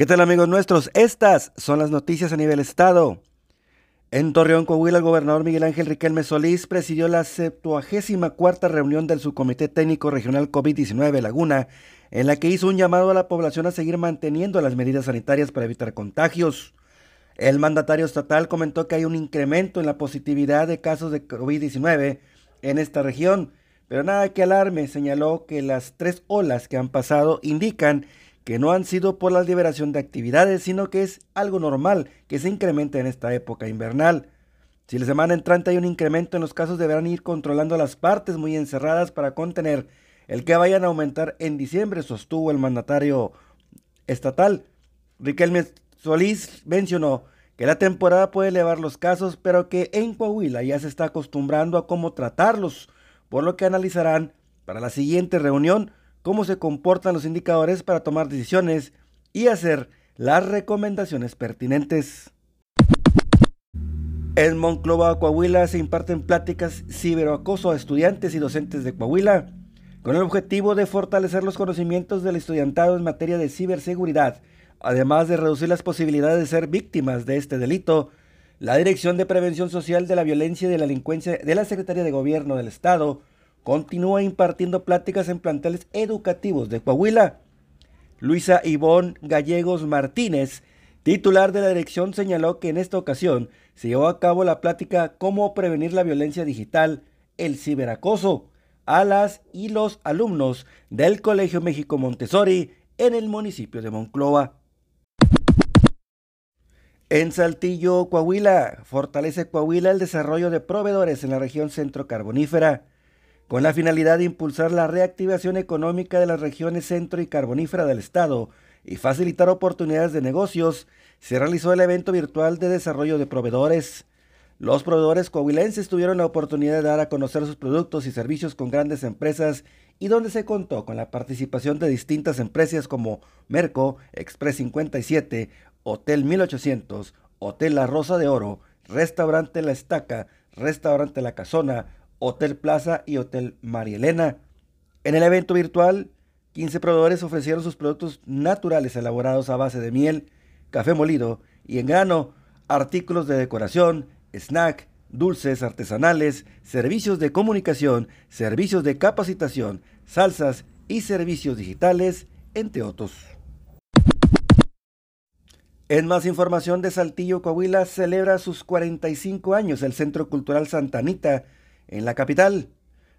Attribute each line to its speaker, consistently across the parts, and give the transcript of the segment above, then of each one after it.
Speaker 1: ¿Qué tal amigos nuestros? Estas son las noticias a nivel estado. En Torreón, Coahuila, el gobernador Miguel Ángel Riquelme Solís presidió la 74 reunión del Subcomité Técnico Regional COVID-19 Laguna, en la que hizo un llamado a la población a seguir manteniendo las medidas sanitarias para evitar contagios. El mandatario estatal comentó que hay un incremento en la positividad de casos de COVID-19 en esta región, pero nada que alarme, señaló que las tres olas que han pasado indican que no han sido por la liberación de actividades, sino que es algo normal que se incremente en esta época invernal. Si la semana entrante hay un incremento en los casos, deberán ir controlando las partes muy encerradas para contener el que vayan a aumentar en diciembre, sostuvo el mandatario estatal. Riquelme Solís mencionó que la temporada puede elevar los casos, pero que en Coahuila ya se está acostumbrando a cómo tratarlos, por lo que analizarán para la siguiente reunión cómo se comportan los indicadores para tomar decisiones y hacer las recomendaciones pertinentes. En Monclova, Coahuila, se imparten pláticas ciberacoso a estudiantes y docentes de Coahuila, con el objetivo de fortalecer los conocimientos del estudiantado en materia de ciberseguridad, además de reducir las posibilidades de ser víctimas de este delito. La Dirección de Prevención Social de la Violencia y de la Delincuencia de la Secretaría de Gobierno del Estado continúa impartiendo pláticas en planteles educativos de Coahuila. Luisa Ivonne Gallegos Martínez, titular de la dirección, señaló que en esta ocasión se llevó a cabo la plática Cómo prevenir la violencia digital, el ciberacoso, a las y los alumnos del Colegio México Montessori en el municipio de Monclova. En Saltillo, Coahuila, fortalece Coahuila el desarrollo de proveedores en la región centro carbonífera con la finalidad de impulsar la reactivación económica de las regiones centro y carbonífera del Estado y facilitar oportunidades de negocios, se realizó el evento virtual de desarrollo de proveedores. Los proveedores coahuilenses tuvieron la oportunidad de dar a conocer sus productos y servicios con grandes empresas y donde se contó con la participación de distintas empresas como Merco, Express 57, Hotel 1800, Hotel La Rosa de Oro, Restaurante La Estaca, Restaurante La Casona, Hotel Plaza y Hotel María Elena. En el evento virtual, 15 proveedores ofrecieron sus productos naturales elaborados a base de miel, café molido y en grano, artículos de decoración, snack, dulces artesanales, servicios de comunicación, servicios de capacitación, salsas y servicios digitales, entre otros. En más información de Saltillo, Coahuila celebra sus 45 años el Centro Cultural Santanita, en la capital,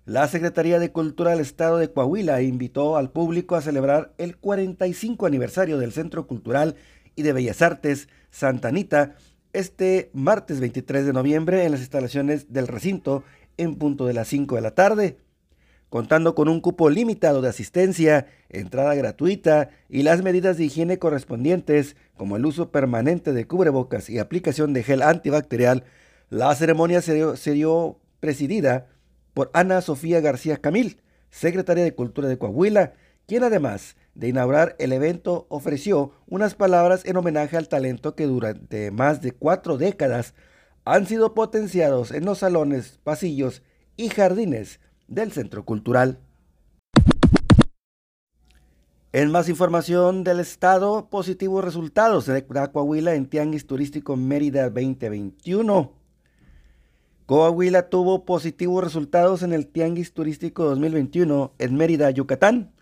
Speaker 1: la Secretaría de Cultura del Estado de Coahuila invitó al público a celebrar el 45 aniversario del Centro Cultural y de Bellas Artes Santa Anita este martes 23 de noviembre en las instalaciones del recinto en punto de las 5 de la tarde. Contando con un cupo limitado de asistencia, entrada gratuita y las medidas de higiene correspondientes, como el uso permanente de cubrebocas y aplicación de gel antibacterial, la ceremonia se dio, se dio presidida por Ana Sofía García Camil, secretaria de Cultura de Coahuila, quien además de inaugurar el evento ofreció unas palabras en homenaje al talento que durante más de cuatro décadas han sido potenciados en los salones, pasillos y jardines del Centro Cultural. En más información del Estado, positivos resultados de Coahuila en Tianguis Turístico Mérida 2021. Coahuila tuvo positivos resultados en el Tianguis Turístico 2021 en Mérida, Yucatán,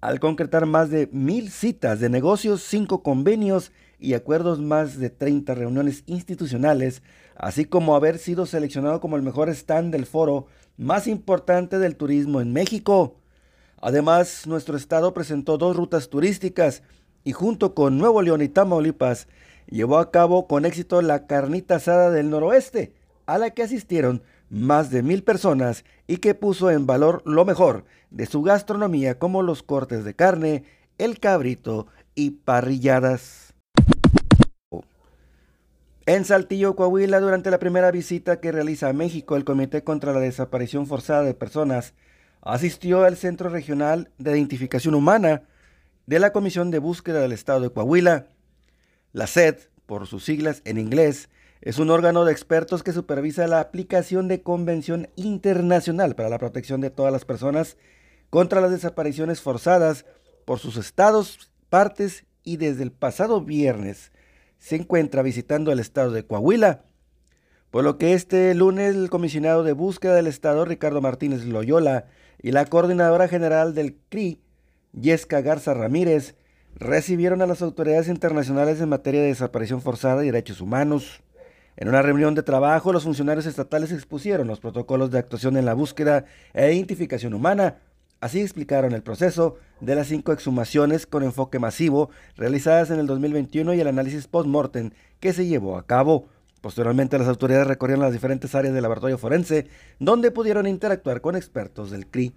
Speaker 1: al concretar más de mil citas de negocios, cinco convenios y acuerdos más de 30 reuniones institucionales, así como haber sido seleccionado como el mejor stand del foro más importante del turismo en México. Además, nuestro estado presentó dos rutas turísticas y junto con Nuevo León y Tamaulipas llevó a cabo con éxito la carnita asada del noroeste, a la que asistieron más de mil personas y que puso en valor lo mejor de su gastronomía como los cortes de carne, el cabrito y parrilladas. En Saltillo, Coahuila, durante la primera visita que realiza a México el Comité contra la Desaparición Forzada de Personas, asistió al Centro Regional de Identificación Humana de la Comisión de Búsqueda del Estado de Coahuila. La SED, por sus siglas en inglés, es un órgano de expertos que supervisa la aplicación de Convención Internacional para la Protección de todas las personas contra las desapariciones forzadas por sus estados, partes y desde el pasado viernes se encuentra visitando el estado de Coahuila, por lo que este lunes el comisionado de búsqueda del estado, Ricardo Martínez Loyola, y la coordinadora general del CRI, Yesca Garza Ramírez, recibieron a las autoridades internacionales en materia de desaparición forzada y derechos humanos. En una reunión de trabajo, los funcionarios estatales expusieron los protocolos de actuación en la búsqueda e identificación humana. Así explicaron el proceso de las cinco exhumaciones con enfoque masivo realizadas en el 2021 y el análisis post-mortem que se llevó a cabo. Posteriormente, las autoridades recorrieron las diferentes áreas del laboratorio forense, donde pudieron interactuar con expertos del CRI.